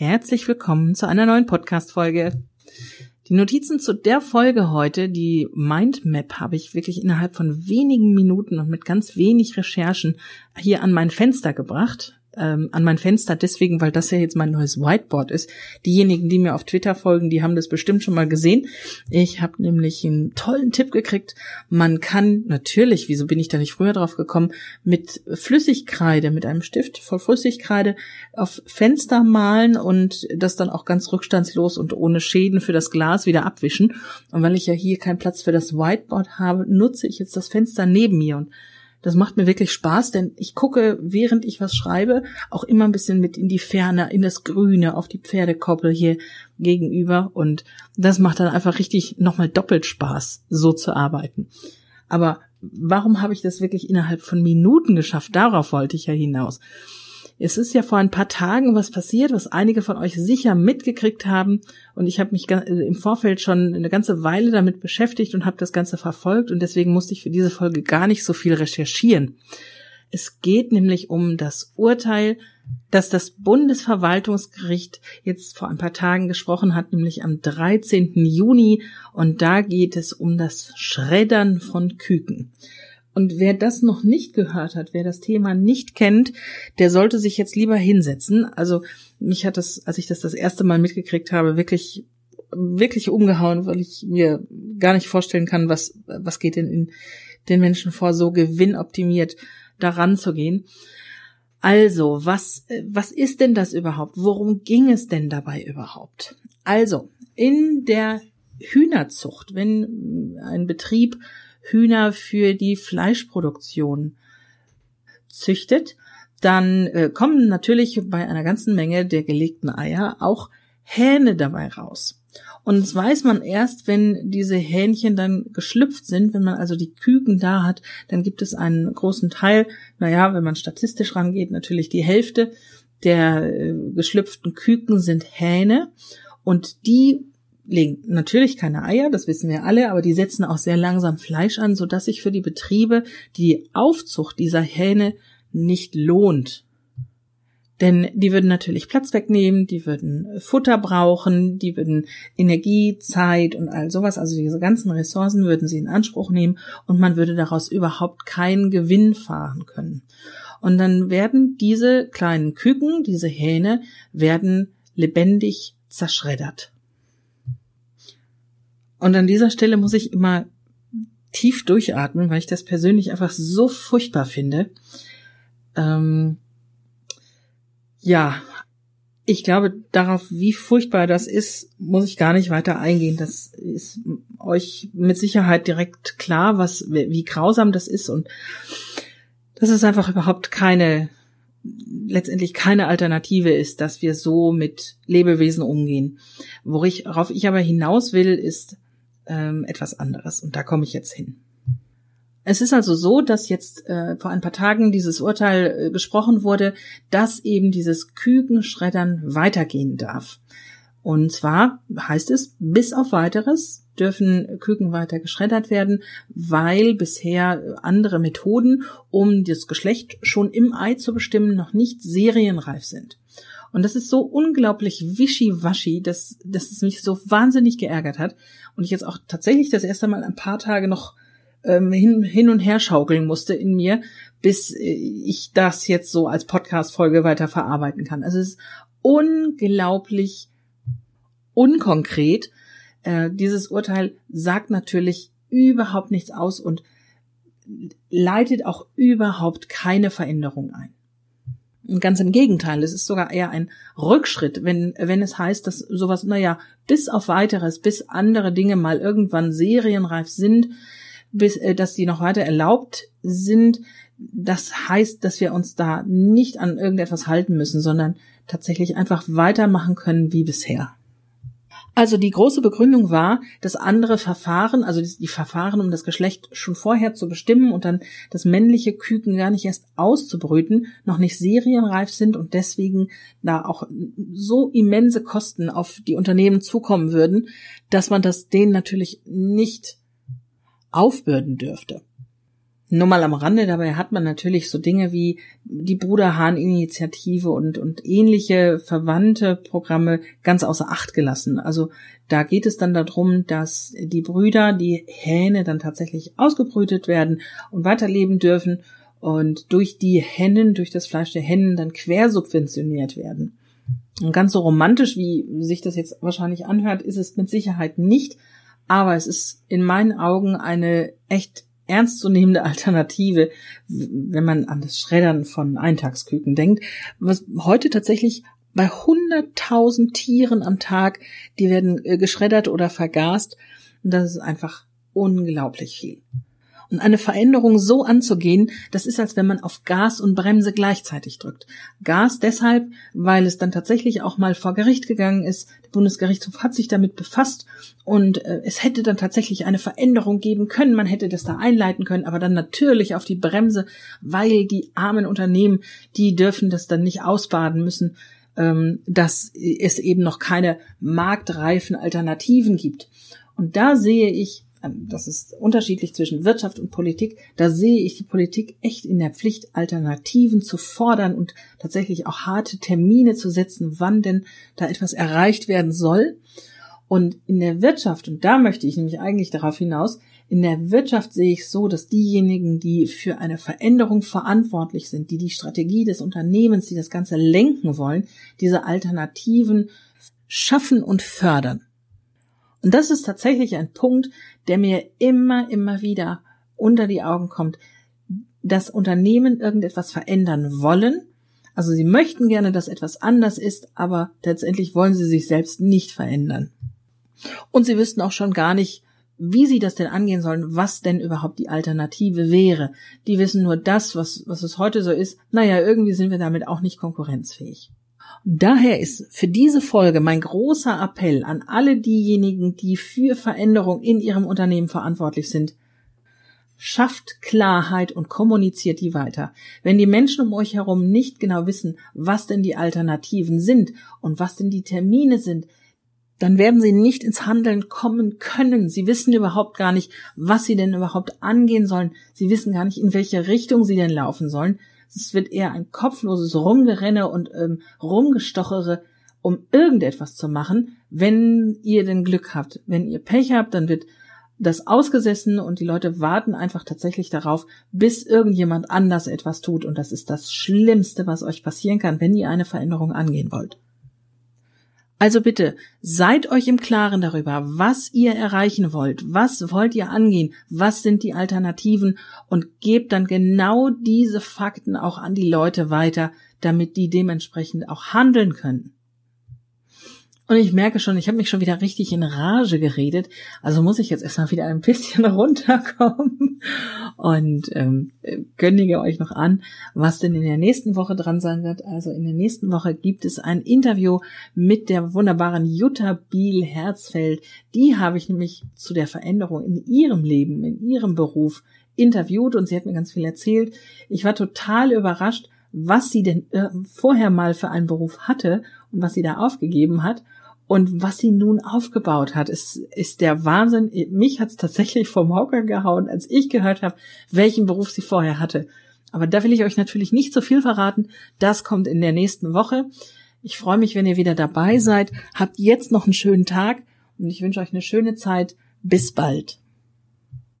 Herzlich willkommen zu einer neuen Podcast-Folge. Die Notizen zu der Folge heute, die Mindmap, habe ich wirklich innerhalb von wenigen Minuten und mit ganz wenig Recherchen hier an mein Fenster gebracht ähm, an mein Fenster deswegen, weil das ja jetzt mein neues Whiteboard ist. Diejenigen, die mir auf Twitter folgen, die haben das bestimmt schon mal gesehen. Ich habe nämlich einen tollen Tipp gekriegt. Man kann natürlich, wieso bin ich da nicht früher drauf gekommen, mit Flüssigkreide, mit einem Stift voll Flüssigkreide auf Fenster malen und das dann auch ganz rückstandslos und ohne Schäden für das Glas wieder abwischen. Und weil ich ja hier keinen Platz für das Whiteboard habe, nutze ich jetzt das Fenster neben mir und das macht mir wirklich Spaß, denn ich gucke, während ich was schreibe, auch immer ein bisschen mit in die Ferne, in das Grüne, auf die Pferdekoppel hier gegenüber. Und das macht dann einfach richtig nochmal doppelt Spaß, so zu arbeiten. Aber warum habe ich das wirklich innerhalb von Minuten geschafft? Darauf wollte ich ja hinaus. Es ist ja vor ein paar Tagen was passiert, was einige von euch sicher mitgekriegt haben. Und ich habe mich im Vorfeld schon eine ganze Weile damit beschäftigt und habe das Ganze verfolgt. Und deswegen musste ich für diese Folge gar nicht so viel recherchieren. Es geht nämlich um das Urteil, das das Bundesverwaltungsgericht jetzt vor ein paar Tagen gesprochen hat, nämlich am 13. Juni. Und da geht es um das Schreddern von Küken. Und wer das noch nicht gehört hat, wer das Thema nicht kennt, der sollte sich jetzt lieber hinsetzen. Also mich hat das, als ich das das erste Mal mitgekriegt habe, wirklich wirklich umgehauen, weil ich mir gar nicht vorstellen kann, was was geht denn in den Menschen vor, so gewinnoptimiert daran zu gehen. Also, was was ist denn das überhaupt? Worum ging es denn dabei überhaupt? Also, in der Hühnerzucht, wenn ein Betrieb Hühner für die Fleischproduktion züchtet, dann äh, kommen natürlich bei einer ganzen Menge der gelegten Eier auch Hähne dabei raus. Und das weiß man erst, wenn diese Hähnchen dann geschlüpft sind, wenn man also die Küken da hat, dann gibt es einen großen Teil, naja, wenn man statistisch rangeht, natürlich die Hälfte der äh, geschlüpften Küken sind Hähne. Und die legen natürlich keine Eier, das wissen wir alle, aber die setzen auch sehr langsam Fleisch an, so dass sich für die Betriebe die Aufzucht dieser Hähne nicht lohnt. Denn die würden natürlich Platz wegnehmen, die würden Futter brauchen, die würden Energie, Zeit und all sowas, also diese ganzen Ressourcen würden sie in Anspruch nehmen und man würde daraus überhaupt keinen Gewinn fahren können. Und dann werden diese kleinen Küken, diese Hähne, werden lebendig zerschreddert. Und an dieser Stelle muss ich immer tief durchatmen, weil ich das persönlich einfach so furchtbar finde. Ähm, ja, ich glaube, darauf, wie furchtbar das ist, muss ich gar nicht weiter eingehen. Das ist euch mit Sicherheit direkt klar, was, wie grausam das ist und dass es einfach überhaupt keine, letztendlich keine Alternative ist, dass wir so mit Lebewesen umgehen. Worauf ich aber hinaus will, ist, ähm, etwas anderes. Und da komme ich jetzt hin. Es ist also so, dass jetzt äh, vor ein paar Tagen dieses Urteil äh, gesprochen wurde, dass eben dieses Kükenschreddern weitergehen darf. Und zwar heißt es, bis auf weiteres dürfen Küken weiter geschreddert werden, weil bisher andere Methoden, um das Geschlecht schon im Ei zu bestimmen, noch nicht serienreif sind. Und das ist so unglaublich wischiwaschi, dass, dass es mich so wahnsinnig geärgert hat. Und ich jetzt auch tatsächlich das erste Mal ein paar Tage noch ähm, hin, hin und her schaukeln musste in mir, bis äh, ich das jetzt so als Podcast-Folge weiter verarbeiten kann. Also es ist unglaublich unkonkret. Äh, dieses Urteil sagt natürlich überhaupt nichts aus und leitet auch überhaupt keine Veränderung ein. Ganz im Gegenteil, es ist sogar eher ein Rückschritt, wenn, wenn es heißt, dass sowas, naja, bis auf weiteres, bis andere Dinge mal irgendwann serienreif sind, bis, äh, dass die noch weiter erlaubt sind, das heißt, dass wir uns da nicht an irgendetwas halten müssen, sondern tatsächlich einfach weitermachen können wie bisher. Also die große Begründung war, dass andere Verfahren, also die Verfahren, um das Geschlecht schon vorher zu bestimmen und dann das männliche Küken gar nicht erst auszubrüten, noch nicht serienreif sind und deswegen da auch so immense Kosten auf die Unternehmen zukommen würden, dass man das denen natürlich nicht aufbürden dürfte. Nur mal am Rande, dabei hat man natürlich so Dinge wie die Bruderhahn-Initiative und, und ähnliche verwandte Programme ganz außer Acht gelassen. Also da geht es dann darum, dass die Brüder, die Hähne dann tatsächlich ausgebrütet werden und weiterleben dürfen und durch die Hennen, durch das Fleisch der Hennen dann quersubventioniert werden. Und ganz so romantisch, wie sich das jetzt wahrscheinlich anhört, ist es mit Sicherheit nicht, aber es ist in meinen Augen eine echt ernstzunehmende Alternative, wenn man an das Schreddern von Eintagsküken denkt, was heute tatsächlich bei 100.000 Tieren am Tag, die werden äh, geschreddert oder vergast. Und das ist einfach unglaublich viel. Und eine Veränderung so anzugehen, das ist, als wenn man auf Gas und Bremse gleichzeitig drückt. Gas deshalb, weil es dann tatsächlich auch mal vor Gericht gegangen ist. Der Bundesgerichtshof hat sich damit befasst und äh, es hätte dann tatsächlich eine Veränderung geben können. Man hätte das da einleiten können, aber dann natürlich auf die Bremse, weil die armen Unternehmen, die dürfen das dann nicht ausbaden müssen ähm, dass es eben noch keine marktreifen Alternativen gibt. Und da sehe ich das ist unterschiedlich zwischen Wirtschaft und Politik, da sehe ich die Politik echt in der Pflicht, Alternativen zu fordern und tatsächlich auch harte Termine zu setzen, wann denn da etwas erreicht werden soll. Und in der Wirtschaft, und da möchte ich nämlich eigentlich darauf hinaus, in der Wirtschaft sehe ich so, dass diejenigen, die für eine Veränderung verantwortlich sind, die die Strategie des Unternehmens, die das Ganze lenken wollen, diese Alternativen schaffen und fördern. Und das ist tatsächlich ein Punkt, der mir immer, immer wieder unter die Augen kommt, dass Unternehmen irgendetwas verändern wollen. Also sie möchten gerne, dass etwas anders ist, aber letztendlich wollen sie sich selbst nicht verändern. Und sie wüssten auch schon gar nicht, wie sie das denn angehen sollen, was denn überhaupt die Alternative wäre. Die wissen nur das, was, was es heute so ist. Naja, irgendwie sind wir damit auch nicht konkurrenzfähig. Daher ist für diese Folge mein großer Appell an alle diejenigen, die für Veränderung in ihrem Unternehmen verantwortlich sind. Schafft Klarheit und kommuniziert die weiter. Wenn die Menschen um euch herum nicht genau wissen, was denn die Alternativen sind und was denn die Termine sind, dann werden sie nicht ins Handeln kommen können. Sie wissen überhaupt gar nicht, was sie denn überhaupt angehen sollen. Sie wissen gar nicht, in welche Richtung sie denn laufen sollen. Es wird eher ein kopfloses Rumgerenne und ähm, Rumgestochere, um irgendetwas zu machen, wenn ihr denn Glück habt. Wenn ihr Pech habt, dann wird das ausgesessen und die Leute warten einfach tatsächlich darauf, bis irgendjemand anders etwas tut. Und das ist das Schlimmste, was euch passieren kann, wenn ihr eine Veränderung angehen wollt. Also bitte, seid euch im Klaren darüber, was ihr erreichen wollt, was wollt ihr angehen, was sind die Alternativen? Und gebt dann genau diese Fakten auch an die Leute weiter, damit die dementsprechend auch handeln können. Und ich merke schon, ich habe mich schon wieder richtig in Rage geredet. Also muss ich jetzt erstmal wieder ein bisschen runterkommen und ähm, kündige euch noch an, was denn in der nächsten Woche dran sein wird. Also in der nächsten Woche gibt es ein Interview mit der wunderbaren Jutta Biel Herzfeld. Die habe ich nämlich zu der Veränderung in ihrem Leben, in ihrem Beruf interviewt und sie hat mir ganz viel erzählt. Ich war total überrascht, was sie denn äh, vorher mal für einen Beruf hatte und was sie da aufgegeben hat und was sie nun aufgebaut hat, ist, ist der Wahnsinn. Mich hat's tatsächlich vom Hocker gehauen, als ich gehört habe, welchen Beruf sie vorher hatte. Aber da will ich euch natürlich nicht so viel verraten. Das kommt in der nächsten Woche. Ich freue mich, wenn ihr wieder dabei seid. Habt jetzt noch einen schönen Tag und ich wünsche euch eine schöne Zeit. Bis bald.